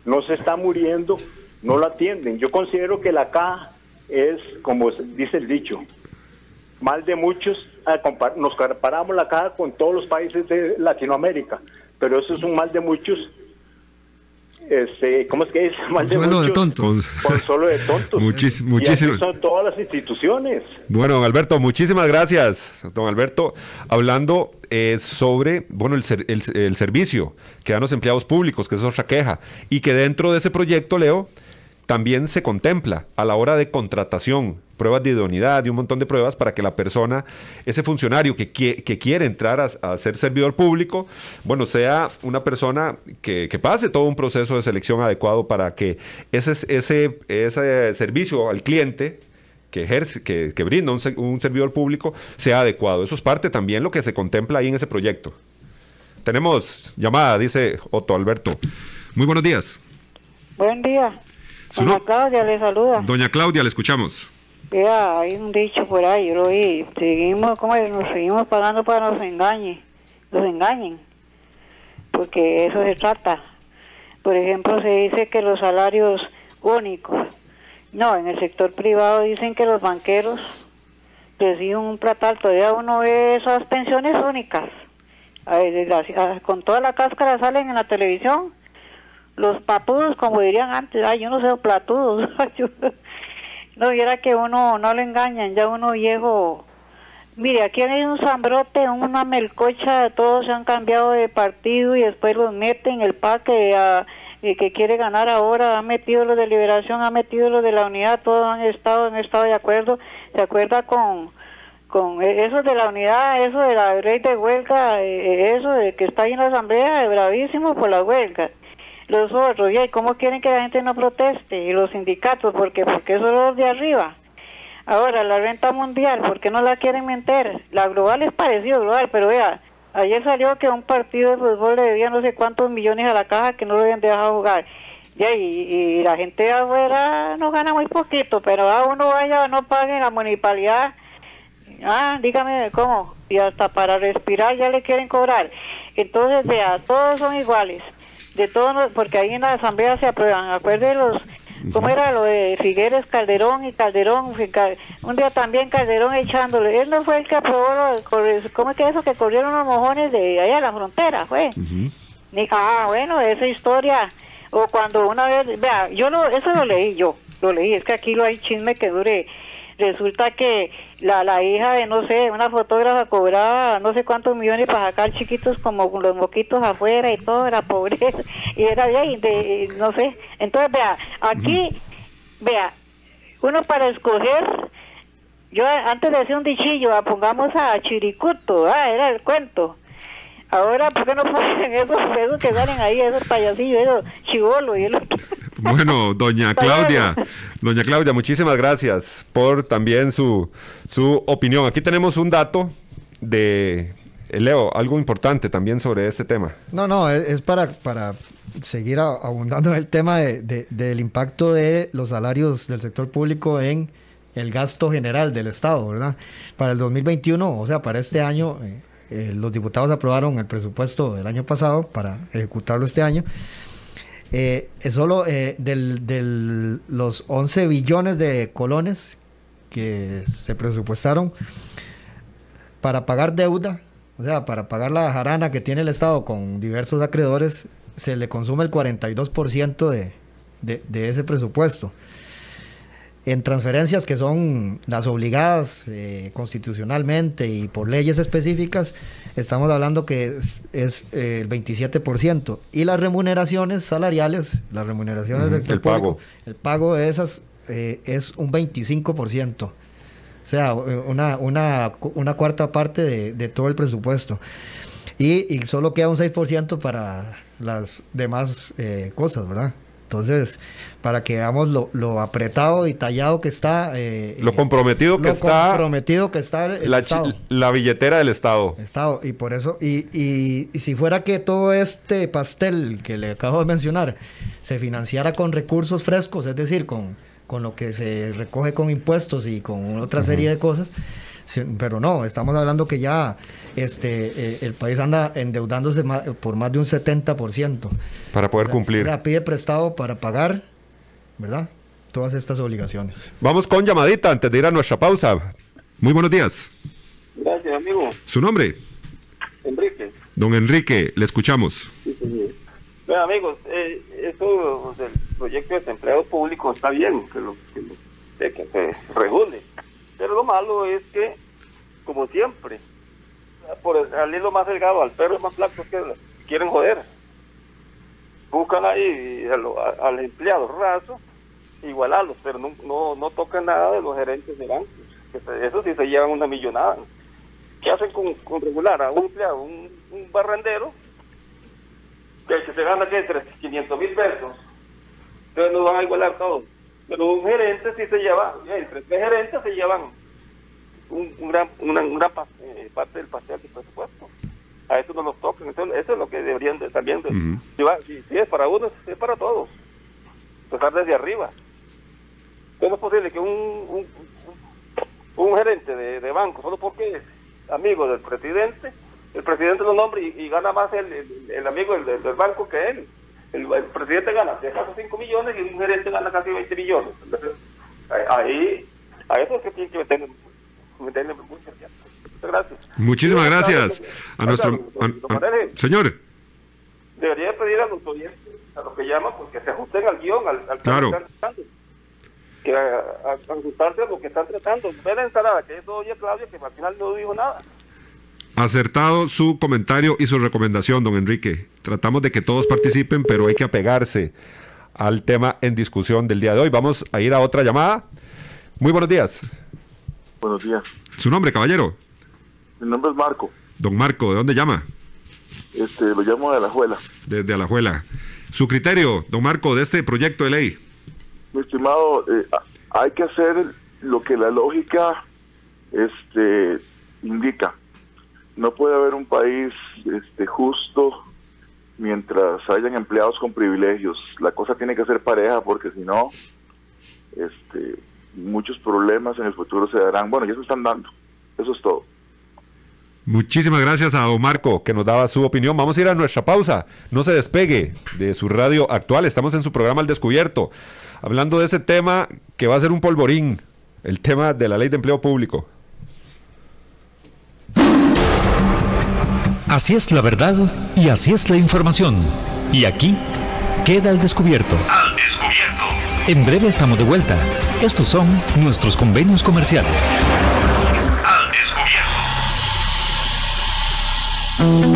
no se está muriendo, no lo atienden. Yo considero que la caja es, como dice el dicho, mal de muchos, nos comparamos la caja con todos los países de Latinoamérica pero eso es un mal de muchos. Este, ¿Cómo es que es? Mal de muchos, de tontos. solo de tontos. muchísimas. son todas las instituciones. Bueno, don Alberto, muchísimas gracias. Don Alberto, hablando eh, sobre bueno el, el, el, servicio que dan los empleados públicos, que es otra queja, y que dentro de ese proyecto, Leo, también se contempla a la hora de contratación pruebas de idoneidad y un montón de pruebas para que la persona, ese funcionario que, que quiere entrar a, ser servidor público, bueno, sea una persona que, pase todo un proceso de selección adecuado para que ese, ese, ese servicio al cliente que, ejerce, que, brinda un, un, servidor público sea adecuado. Eso es parte también lo que se contempla ahí en ese proyecto. Tenemos llamada, dice Otto Alberto. Muy buenos días. Buen día. Doña Claudia le saluda. Doña Claudia, le escuchamos. Ya, hay un dicho por ahí, yo lo oí. Seguimos, ¿cómo Nos seguimos pagando para que nos engañen. Nos engañen. Porque eso se trata. Por ejemplo, se dice que los salarios únicos. No, en el sector privado dicen que los banqueros reciben un platal. Todavía uno ve esas pensiones únicas. con toda la cáscara salen en la televisión. Los papudos, como dirían antes, ay, yo no sé platudos. No, viera que uno no le engañan, ya uno viejo. Mire, aquí hay un zambrote, una melcocha, todos se han cambiado de partido y después los meten el parque eh, que quiere ganar ahora, ha metido los de liberación, ha metido los de la unidad, todos han estado, han estado de acuerdo, se acuerda con con eso de la unidad, eso de la ley de huelga, eh, eso de que está ahí en la asamblea, es bravísimo por la huelga los otros, ¿y cómo quieren que la gente no proteste? Y los sindicatos, porque porque son los de arriba. Ahora, la renta mundial, ¿por qué no la quieren meter? La global es parecido global, pero vea, ayer salió que un partido de fútbol le debía no sé cuántos millones a la caja que no lo habían dejado jugar. Y, y la gente de afuera no gana muy poquito, pero a uno vaya, no pague la municipalidad. Ah, dígame cómo. Y hasta para respirar ya le quieren cobrar. Entonces, vea, todos son iguales. De todos, porque ahí en la asamblea se aprueban. Acuerde los, ¿cómo era lo de Figueres, Calderón y Calderón? Un día también Calderón echándole. Él no fue el que aprobó, lo, ¿cómo es que eso? Que corrieron los mojones de allá a la frontera, fue. Ah, bueno, esa historia o cuando una vez, vea, yo no, eso lo leí yo, lo leí, es que aquí lo hay chisme que dure. Resulta que la, la hija de, no sé, una fotógrafa cobraba no sé cuántos millones para sacar chiquitos como con los moquitos afuera y todo, era pobreza. Y era bien, de, no sé. Entonces, vea, aquí, vea, uno para escoger, yo antes de decir un dichillo, ah, pongamos a Chiricuto, ah, era el cuento Ahora, ¿por qué no ponen esos, esos que salen ahí, esos payasillos, esos chivolos y el otro? Bueno, doña Claudia, doña Claudia, muchísimas gracias por también su, su opinión. Aquí tenemos un dato de eh, Leo, algo importante también sobre este tema. No, no, es, para, para seguir abundando en el tema de, del impacto de los salarios del sector público en el gasto general del Estado, ¿verdad? Para el 2021, o sea, para este año, eh, eh, los diputados aprobaron el presupuesto del año pasado para ejecutarlo este año. Eh, es solo eh, del, los 11 billones de colones que se presupuestaron para pagar deuda, o sea, para pagar la jarana que tiene el Estado con diversos acreedores, se le consume el 42% de, de, de ese presupuesto en transferencias que son las obligadas eh, constitucionalmente y por leyes específicas, estamos hablando que es, eh, el 27%. Y las remuneraciones salariales, las remuneraciones del el pago. El pago de esas eh, es un 25%. O sea, una, una, una cuarta parte de, de, todo el presupuesto. Y, y, solo queda un 6% para las demás cosas, ¿verdad? Entonces, para que veamos lo, apretado y tallado que está. Eh, lo comprometido que está. comprometido que está el la, Estado. la billetera del Estado. Estado. Y por eso, y, y, si fuera que todo este pastel que le acabo de mencionar se financiara con recursos frescos, es decir, con, con lo que se recoge con impuestos y con otra serie de cosas pero no, estamos hablando que ya este eh, el país anda endeudándose por más de un 70%. Para poder cumplir. O sea, pide prestado para pagar, ¿verdad? Todas estas obligaciones. Vamos con llamadita antes de ir a nuestra pausa. Muy buenos días. Gracias, amigo. ¿Su nombre? Enrique. Don Enrique, le escuchamos. Sí, Bueno, amigos, eh, eso del proyecto de desempleado público está bien, que, lo, que, que se regule pero lo malo es que, como siempre, por salir lo más delgado al perro más flaco que quieren joder. Buscan ahí al empleado raso, igualarlos, pero no, no, no tocan nada de los gerentes de bancos. Eso sí se llevan una millonada. ¿Qué hacen con, regular a un empleado, un, barrendero, que, se gana que entre 500 mil pesos? Entonces no van a igualar todos pero un gerente sí se lleva, entre tres gerentes se llevan un, gran, una, una eh, parte del pastel del presupuesto. A eso no los tocan. Entonces, eso es lo que deberían de, también de, llevar. Si, es para uno, es para todos. Empezar desde arriba. ¿Cómo es posible que un, un, un gerente de, de, banco, solo porque es amigo del presidente, el presidente lo nombra y, gana más el, el, amigo del, del banco que él? El, presidente gana acaso 5 millones y un gerente gana casi 20 millones. Entonces, ahí, a eso es que tiene que meterle, meterle mucho Muchas gracias. Muchísimas gracias a nuestro... señor. Debería pedir a los oyentes, a los que llaman, pues que se ajusten al guion, al, al claro. que están tratando. Que a, a, ajustarse a lo que están tratando. Ve la ensalada, que es oye Claudia, que al final no dijo nada. Acertado su comentario y su recomendación, don Enrique. Tratamos de que todos participen, pero hay que apegarse al tema en discusión del día de hoy. Vamos a ir a otra llamada. Muy buenos días. Buenos días. ¿Su nombre, caballero? Mi nombre es Marco. Don Marco, ¿de dónde llama? Este, lo llamo de Alajuela. Desde Alajuela. Su criterio, don Marco, de este proyecto de ley. Mi estimado, eh, hay que hacer lo que la lógica este, indica. No puede haber un país este, justo mientras hayan empleados con privilegios. La cosa tiene que ser pareja porque si no, este, muchos problemas en el futuro se darán. Bueno, ya se están dando. Eso es todo. Muchísimas gracias a Don Marco que nos daba su opinión. Vamos a ir a nuestra pausa. No se despegue de su radio actual. Estamos en su programa Al Descubierto. Hablando de ese tema que va a ser un polvorín. El tema de la ley de empleo público. Así es la verdad y así es la información. Y aquí queda al descubierto. Al descubierto. En breve estamos de vuelta. Estos son nuestros convenios comerciales. Polígono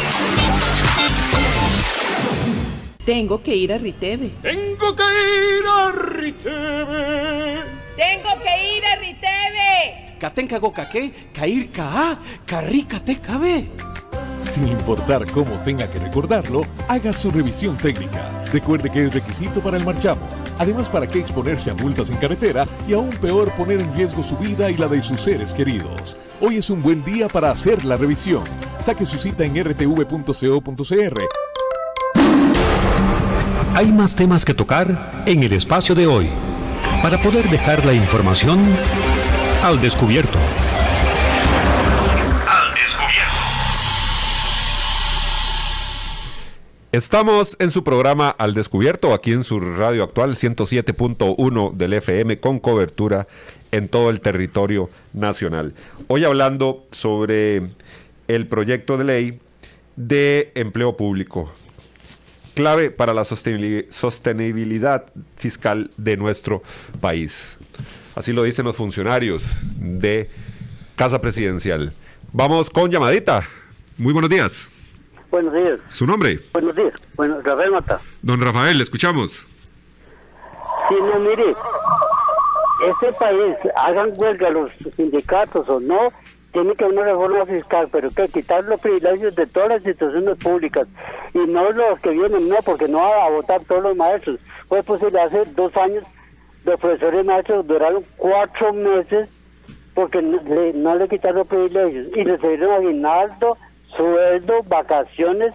Tengo que ir a Riteve. Tengo que ir a Riteve. Tengo que ir a Riteve. Katenka gokaque, kair ka, carrica te cabe. Sin importar cómo tenga que recordarlo, haga su revisión técnica. Recuerde que es requisito para el marchamo. Además, ¿para qué exponerse a multas en carretera y aún peor poner en riesgo su vida y la de sus seres queridos? Hoy es un buen día para hacer la revisión. Saque su cita en rtv.co.cr. Hay más temas que tocar en el espacio de hoy para poder dejar la información al descubierto. Estamos en su programa Al Descubierto, aquí en su radio actual 107.1 del FM, con cobertura en todo el territorio nacional. Hoy hablando sobre el proyecto de ley de empleo público, clave para la sostenibilidad fiscal de nuestro país. Así lo dicen los funcionarios de Casa Presidencial. Vamos con llamadita. Muy buenos días. Buenos días. ¿Su nombre? Buenos días. Bueno, Rafael Mata. Don Rafael, le escuchamos. Sí, no, mire, este país, hagan huelga los sindicatos o no, tiene que haber una reforma fiscal, pero que quitar los privilegios de todas las instituciones públicas y no los que vienen, no, porque no van a votar todos los maestros. Fue posible hace dos años, los profesores maestros duraron cuatro meses porque no le, quitaron privilegios. Y recibieron aguinaldo, sueldo, vacaciones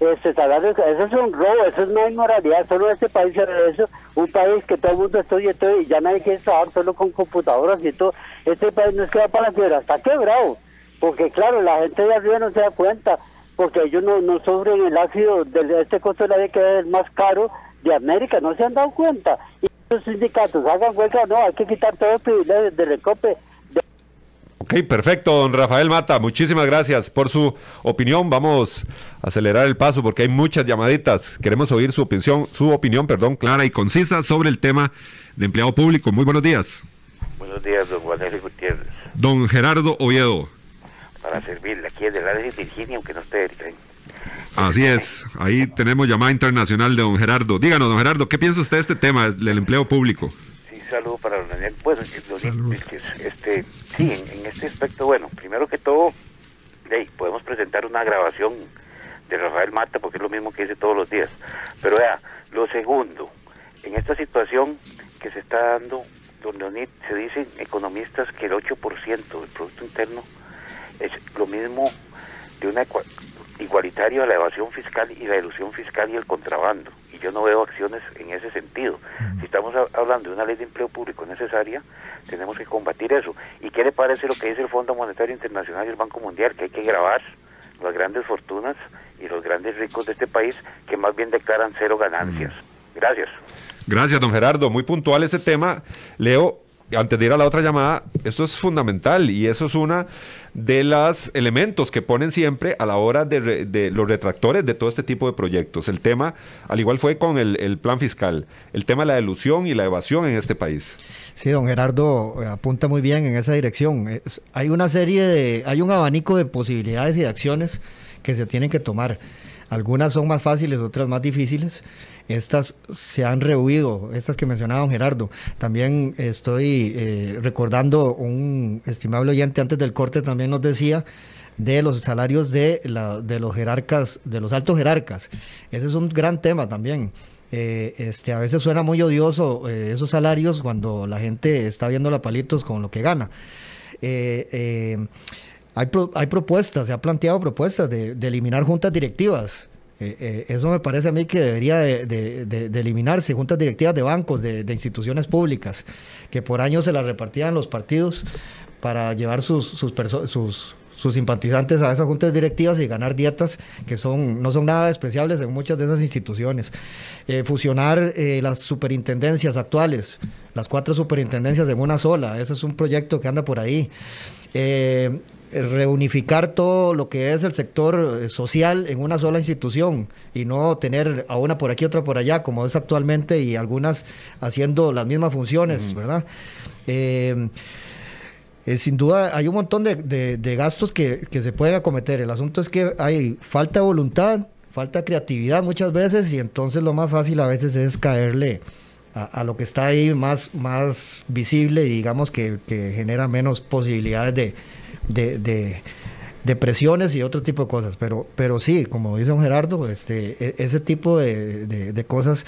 este salario, eso es un robo, eso es una inmoralidad, solo este país era eso, un país que todo el mundo estudia todo y ya nadie quiere trabajar solo con computadoras y todo, este país no es que va para la quiebra, está quebrado, porque claro, la gente de arriba no se da cuenta, porque ellos no, no sufren el ácido de este costo de la vida que es el más caro de América, no se han dado cuenta, y los sindicatos hagan huelga, no, hay que quitar todo el privilegio del recope, Ok, perfecto, don Rafael Mata. Muchísimas gracias por su opinión. Vamos a acelerar el paso porque hay muchas llamaditas. Queremos oír su opinión, su opinión, perdón, clara y concisa sobre el tema de empleado público. Muy buenos días. Buenos días, don Juan. Gutiérrez. Don Gerardo Oviedo. Para servirle aquí es del área de Virginia, aunque no esté Erika. Así es, ahí tenemos llamada internacional de don Gerardo. Díganos, don Gerardo, ¿qué piensa usted de este tema del empleo público? Sí, saludo para don Daniel. Pues, don este, sí, en, en, este aspecto, bueno, primero que todo, hey, podemos presentar una grabación de Rafael Mata, porque es lo mismo que dice todos los días. Pero vea, lo segundo, en esta situación que se está dando, don Leonid, se dicen economistas que el 8% del Producto Interno es lo mismo de una igualitario a la evasión fiscal y la ilusión fiscal y el contrabando. Y yo no veo acciones en ese sentido. Si estamos hablando de una ley de empleo público necesaria, tenemos que combatir eso. ¿Y qué le parece lo que dice el Fondo Monetario Internacional y el Banco Mundial? Que hay que grabar las grandes fortunas y los grandes ricos de este país que más bien declaran cero ganancias. Gracias. Gracias, don Gerardo. Muy puntual ese tema. Leo, antes de ir a la otra llamada, esto es fundamental y eso es una de los elementos que ponen siempre a la hora de, los retractores de todo este tipo de proyectos. El tema, al igual fue con el, plan fiscal, el tema de la ilusión y la evasión en este país. Sí, don Gerardo eh, apunta muy bien en esa dirección. Hay una serie de, hay un abanico de posibilidades y de acciones que se tienen que tomar. Algunas son más fáciles, otras más difíciles. Estas se han rehuido, estas que mencionaba Gerardo. También estoy eh, recordando un estimable oyente antes del corte también nos decía de los salarios de, la, de los jerarcas, de los altos jerarcas. Ese es un gran tema también. Eh, este, a veces suena muy odioso eh, esos salarios cuando la gente está viendo la palitos con lo que gana. Eh, hay, pro, hay, propuestas, se ha planteado propuestas de eliminar juntas directivas. Eso me parece a mí que debería de, de, de eliminarse, juntas directivas de bancos, de, instituciones públicas, que por años se las repartían los partidos para llevar sus, sus, sus simpatizantes a esas juntas directivas y ganar dietas que son no son nada despreciables en muchas de esas instituciones. Eh, fusionar eh, las superintendencias actuales, las cuatro superintendencias en una sola, ese es un proyecto que anda por ahí. Eh, reunificar todo lo que es el sector social en una sola institución y no tener a una por aquí, otra por allá, como es actualmente, y algunas haciendo las mismas funciones, mm. ¿verdad? Eh, eh, sin duda hay un montón de, de, de gastos que, que, se pueden acometer. El asunto es que hay falta de voluntad, falta de creatividad muchas veces y entonces lo más fácil a veces es caerle a, a lo que está ahí más, más visible y digamos que, que genera menos posibilidades de, de, de, presiones y otro tipo de cosas. Pero, pero sí, como dice don Gerardo, este, e, ese tipo de, cosas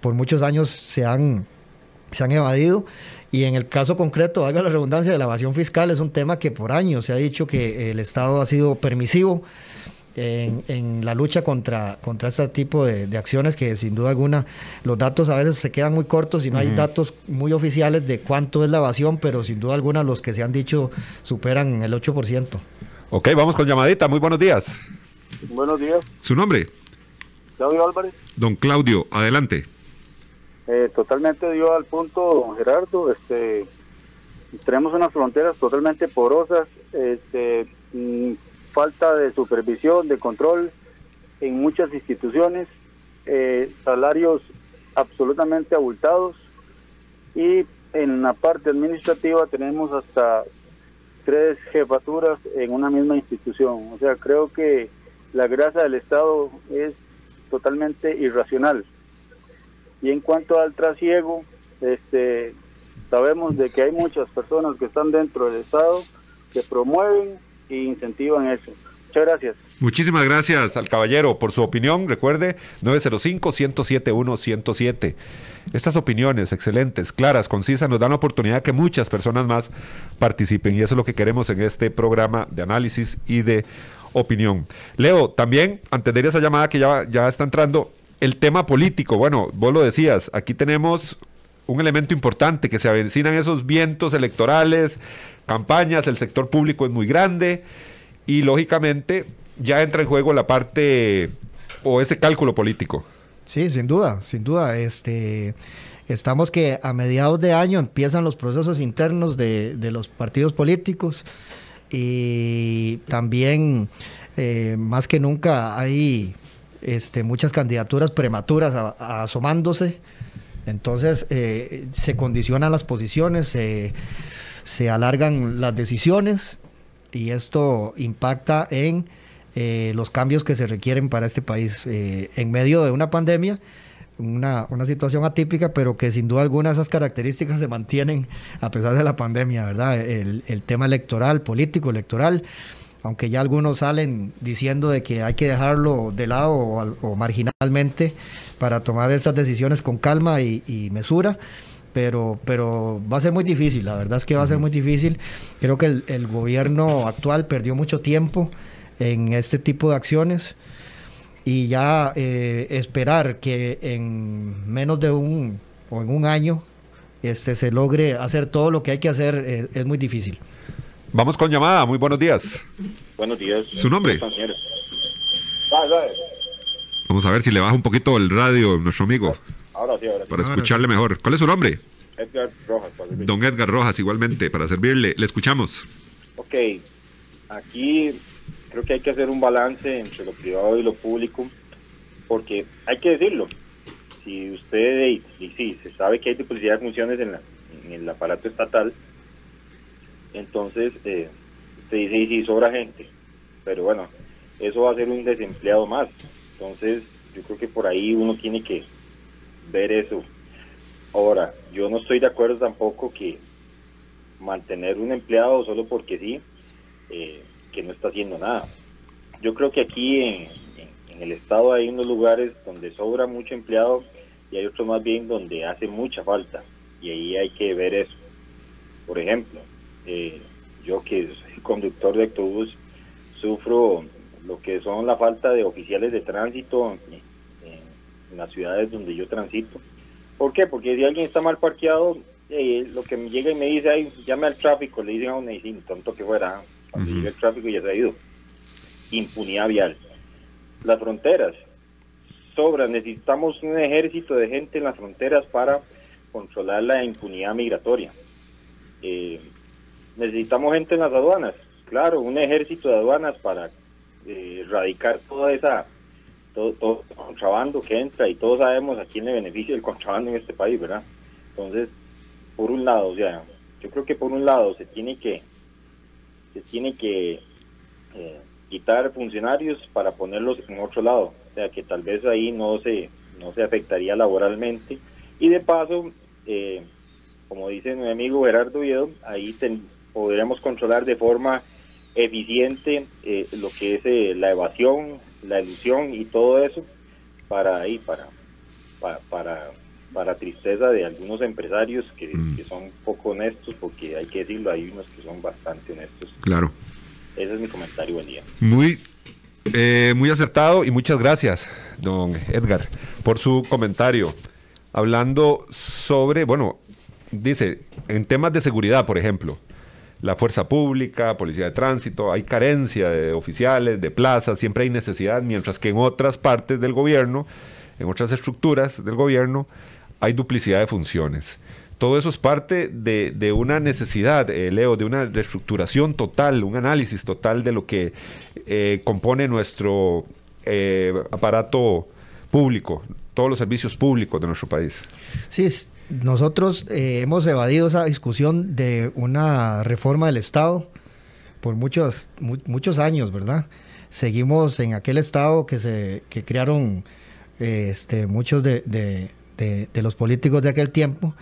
por muchos años se han, se han evadido y en el caso concreto, haga la redundancia de la evasión fiscal, es un tema que por años se ha dicho que el Estado ha sido permisivo en, en la lucha contra, contra este tipo de, de, acciones que sin duda alguna los datos a veces se quedan muy cortos y no uh -huh. hay datos muy oficiales de cuánto es la evasión, pero sin duda alguna los que se han dicho superan el 8%. Ok, vamos con llamadita. Muy buenos días. Buenos días. ¿Su nombre? Claudio Álvarez. Don Claudio, adelante. Eh, totalmente dio al punto, don Gerardo. Este, tenemos unas fronteras totalmente porosas, este, mm, falta de supervisión, de control en muchas instituciones, eh, salarios absolutamente abultados y en la parte administrativa tenemos hasta tres jefaturas en una misma institución. O sea, creo que la grasa del Estado es totalmente irracional. Y en cuanto al trasiego, este, sabemos de que hay muchas personas que están dentro del Estado que promueven e incentivan eso. Muchas gracias. Muchísimas gracias al caballero por su opinión. Recuerde, 905-107-107. Estas opiniones excelentes, claras, concisas, nos dan la oportunidad que muchas personas más participen y eso es lo que queremos en este programa de análisis y de opinión. Leo, también, antes de ir a esa llamada que ya, ya está entrando, el tema político. Bueno, vos lo decías, aquí tenemos un elemento importante, que se avecinan esos vientos electorales, campañas, el sector público es muy grande y lógicamente ya entra en juego la parte o ese cálculo político. Sí, sin duda, sin duda. Este, estamos que a mediados de año empiezan los procesos internos de, de los partidos políticos y también eh, más que nunca hay este, muchas candidaturas prematuras asomándose. Entonces eh, se condicionan las posiciones, se- se alargan las decisiones y esto impacta en eh, los cambios que se requieren para este país eh, en medio de una pandemia, una, una situación atípica, pero que sin duda alguna esas características se mantienen a pesar de la pandemia, ¿verdad? El, el tema electoral, político, electoral, aunque ya algunos salen diciendo de que hay que dejarlo de lado o, al- o marginalmente para tomar estas decisiones con calma y mesura. Pero, pero va a ser muy difícil, la verdad es que va a ser muy difícil. Creo que el, el gobierno actual perdió mucho tiempo en este tipo de acciones y ya eh, esperar que en menos de un o en un año este se logre hacer todo lo que hay que hacer eh, es muy difícil. Vamos con llamada, muy buenos días. Buenos días. ¿Su nombre? Vamos a ver si le baja un poquito el radio, nuestro amigo, Ahora sí, ahora sí. para escucharle mejor. ¿Cuál es su nombre? Edgar Rojas. Don Edgar Rojas, igualmente, para servirle. Le escuchamos. Ok, aquí creo que hay que hacer un balance entre lo privado y lo público, porque hay que decirlo. Si usted, y, y sí, se sabe que hay duplicidad de funciones en, la, en el aparato estatal, entonces eh, usted dice, y sí, sobra gente, pero bueno, eso va a ser un desempleado más. Entonces, yo creo que por ahí uno tiene que ver eso. Ahora, yo no estoy de acuerdo tampoco que mantener un empleado solo porque sí, eh, que no está haciendo nada. Yo creo que aquí en, en- en el estado hay unos lugares donde sobra mucho empleado y hay otros más bien donde hace mucha falta y ahí hay que ver eso. Por ejemplo, eh, yo que soy conductor de autobús sufro lo que son la falta de oficiales de tránsito en, las ciudades donde yo transito. ¿Por qué? Porque si alguien está mal parqueado, eh, lo que me llega y me dice, ay, llame al tráfico, le dicen a y sí, tonto que fuera, cuando llega el tráfico ya se ha ido. Impunidad vial. Las fronteras, sobra, necesitamos un ejército de gente en las fronteras para controlar la impunidad migratoria. Eh, necesitamos gente en las aduanas, claro, un ejército de aduanas para eh, erradicar toda esa todo, todo el contrabando que entra y todos sabemos a quién le beneficia el contrabando en este país, ¿verdad? Entonces, por un lado, o sea, yo creo que por un lado se tiene que se tiene que eh, quitar funcionarios para ponerlos en otro lado, o sea, que tal vez ahí no se no se afectaría laboralmente y de paso, eh, como dice mi amigo Gerardo Viedo, ahí ten- podremos controlar de forma eficiente eh, lo que es eh, la evasión, la ilusión y todo eso para ahí para para para, para tristeza de algunos empresarios que, que son poco honestos porque hay que decirlo hay unos que son bastante honestos Claro. ese es mi comentario buen día Muy, eh, muy acertado y muchas gracias, don Edgar, por su comentario. Hablando sobre, bueno, dice, en temas de seguridad, por ejemplo, la fuerza pública, policía de tránsito, hay carencia de oficiales, de plazas, siempre hay necesidad, mientras que en otras partes del gobierno, en otras estructuras del gobierno, hay duplicidad de funciones. Todo eso es parte de, de una necesidad, eh, Leo, de una reestructuración total, un análisis total de lo que eh, compone nuestro eh, aparato público, todos los servicios públicos de nuestro país. Sí, nosotros eh, hemos evadido esa discusión de una reforma del Estado por muchos, mu- muchos años, ¿verdad? Seguimos en aquel Estado que se que crearon eh, este, muchos de, de- los políticos de aquel tiempo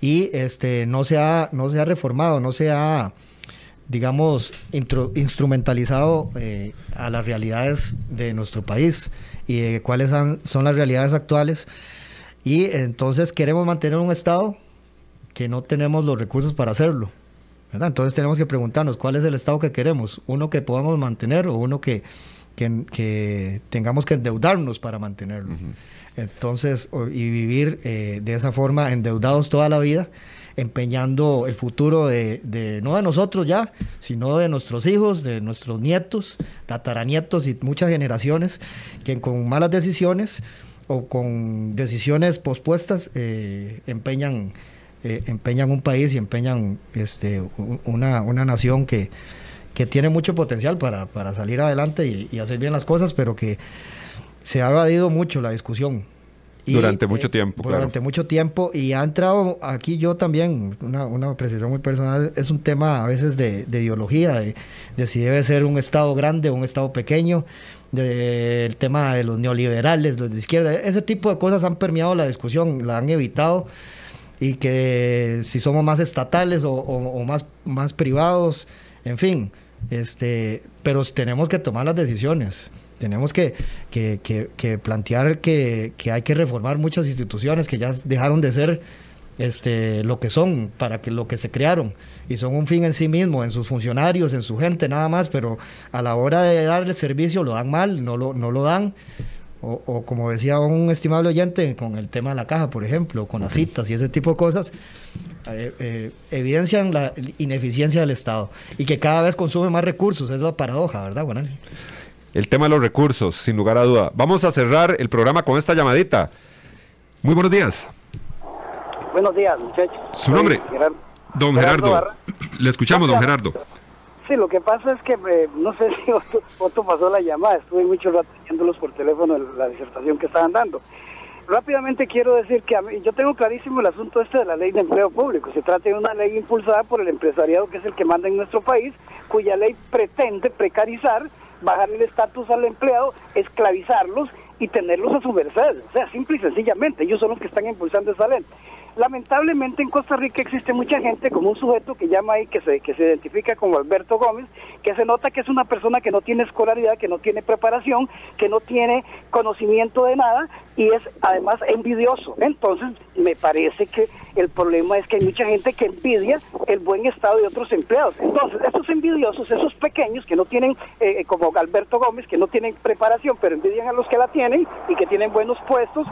y este, no, se ha, no se ha reformado, no se ha, digamos, instrumentalizado eh, a las realidades de nuestro país y de cuáles son las realidades actuales. Y entonces queremos mantener un Estado que no tenemos los recursos para hacerlo. ¿verdad? Entonces tenemos que preguntarnos cuál es el Estado que queremos, uno que podamos mantener o uno que, que, que tengamos que endeudarnos para mantenerlo. Entonces, y vivir eh, de esa forma endeudados toda la vida, empeñando el futuro de, de- no de nosotros ya, sino de nuestros hijos, de nuestros nietos, tataranietos y muchas generaciones que con malas decisiones o con decisiones pospuestas eh, empeñan eh, empeñan un país y empeñan este, una, una nación que, que tiene mucho potencial para, para salir adelante y, y hacer bien las cosas, pero que se ha evadido mucho la discusión. Y, Durante eh, mucho tiempo, claro. Durante mucho tiempo. Y ha entrado aquí yo también, una, una apreciación muy personal, es un tema a veces de, de ideología, de, de si debe ser un Estado grande o un Estado pequeño, del tema de los neoliberales, los de izquierda. Ese tipo de cosas han permeado la discusión, la han evitado y que si somos más estatales o, o- o más, más privados, en fin, este, pero tenemos que tomar las decisiones. Tenemos que, que- que- que plantear que, hay que reformar muchas instituciones que ya dejaron de ser este, lo que son, para que lo que se crearon, y son un fin en sí mismo, en sus funcionarios, en su gente, nada más, pero a la hora de darle servicio lo dan mal, no lo, no lo dan. O, o como decía un estimable oyente con el tema de la caja, por ejemplo, con las citas y ese tipo de cosas, eh, eh, evidencian la ineficiencia del Estado y que cada vez consume más recursos, es la paradoja, ¿verdad, Juanel? El tema de los recursos, sin lugar a duda. Vamos a cerrar el programa con esta llamadita. Muy buenos días. Buenos días, muchachos. ¿Su nombre? Gerardo- Don Gerardo. Le escuchamos, don Gerardo. Sí, lo que pasa es que eh, no sé si Otto, Otto pasó la llamada, estuve mucho rato viéndolos por teléfono en la disertación que estaban dando. Rápidamente quiero decir que a mí- yo tengo clarísimo el asunto este de la ley de empleo público. Se trata de una ley impulsada por el empresariado que es el que manda en nuestro país, cuya ley pretende precarizar, bajar el estatus al empleado, esclavizarlos y tenerlos a su merced. O sea, simple y sencillamente, ellos son los que están impulsando esa ley. Lamentablemente en Costa Rica existe mucha gente como un sujeto que llama ahí, que se, que se identifica como Alberto Gómez, que se nota que es una persona que no tiene escolaridad, que no tiene preparación, que no tiene conocimiento de nada y es además envidioso. Entonces me parece que el problema es que hay mucha gente que envidia el buen estado de otros empleados. Entonces estos envidiosos, esos pequeños que no tienen, eh, como Alberto Gómez, que no tienen preparación, pero envidian a los que la tienen y que tienen buenos puestos,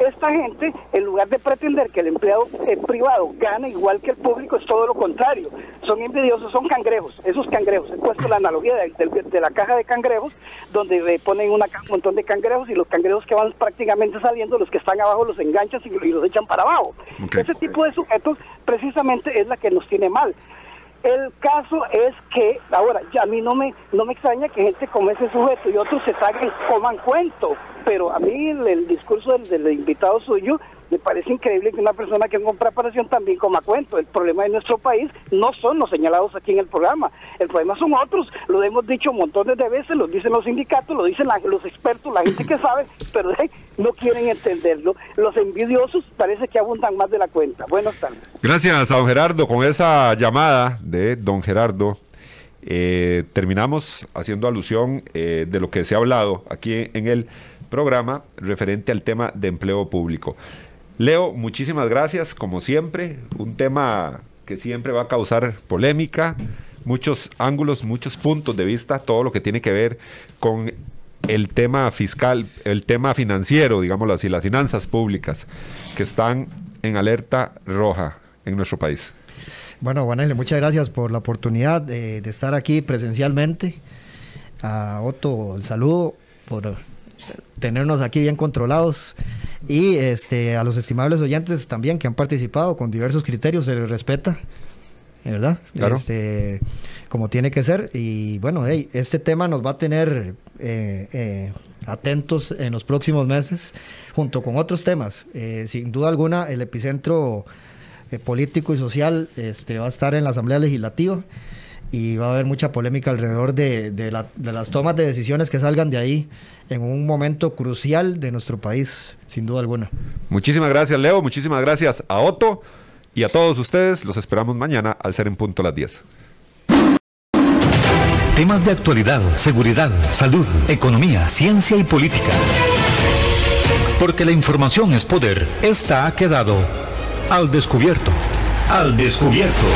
esta gente, en lugar de pretender que el empleado eh, privado gane igual que el público, es todo lo contrario. Son envidiosos, son cangrejos, esos cangrejos. He puesto la analogía de, de- de la caja de cangrejos, donde le ponen una un montón de cangrejos y los cangrejos que van prácticamente saliendo, los que están abajo los enganchan y, y los echan para abajo. Ese tipo de sujetos precisamente es la que nos tiene mal. El caso es que, ahora, ya a mí no me, no me extraña que gente como ese sujeto y otros se saquen, coman cuento, pero a mí el, el discurso del, del invitado suyo me parece increíble que una persona que con preparación también coma cuento. El problema de nuestro país no son los señalados aquí en el programa, el problema son otros, lo hemos dicho montones de veces, lo dicen los sindicatos, lo dicen la- los expertos, la gente que sabe, pero no quieren entenderlo. Los envidiosos parece que abundan más de la cuenta. Buenas tardes. Gracias a don Gerardo. Con esa llamada de don Gerardo, eh, terminamos haciendo alusión eh, de lo que se ha hablado aquí en el programa referente al tema de empleo público. Leo, muchísimas gracias, como siempre, un tema que siempre va a causar polémica, muchos ángulos, muchos puntos de vista, todo lo que tiene que ver con el tema fiscal, el tema financiero, digámoslo así, las finanzas públicas, que están en alerta roja en nuestro país. Bueno, Juanel, muchas gracias por la oportunidad de, estar aquí presencialmente. A Otto, el saludo por tenernos aquí bien controlados. Y este, a los estimables oyentes también que han participado con diversos criterios, se les respeta, ¿verdad? Claro. Este, como tiene que ser. Y bueno, hey, este tema nos va a tener eh, eh, atentos en los próximos meses, junto con otros temas. Eh, sin duda alguna, el epicentro eh, político y social este, va a estar en la Asamblea Legislativa y va a haber mucha polémica alrededor de, de la- de las tomas de decisiones que salgan de ahí en un momento crucial de nuestro país, sin duda alguna. Muchísimas gracias, Leo. Muchísimas gracias a Otto y a todos ustedes. Los esperamos mañana al ser en punto las 10. Temas de actualidad, seguridad, salud, economía, ciencia y política. Porque la información es poder. Esta ha quedado al descubierto. Al descubierto.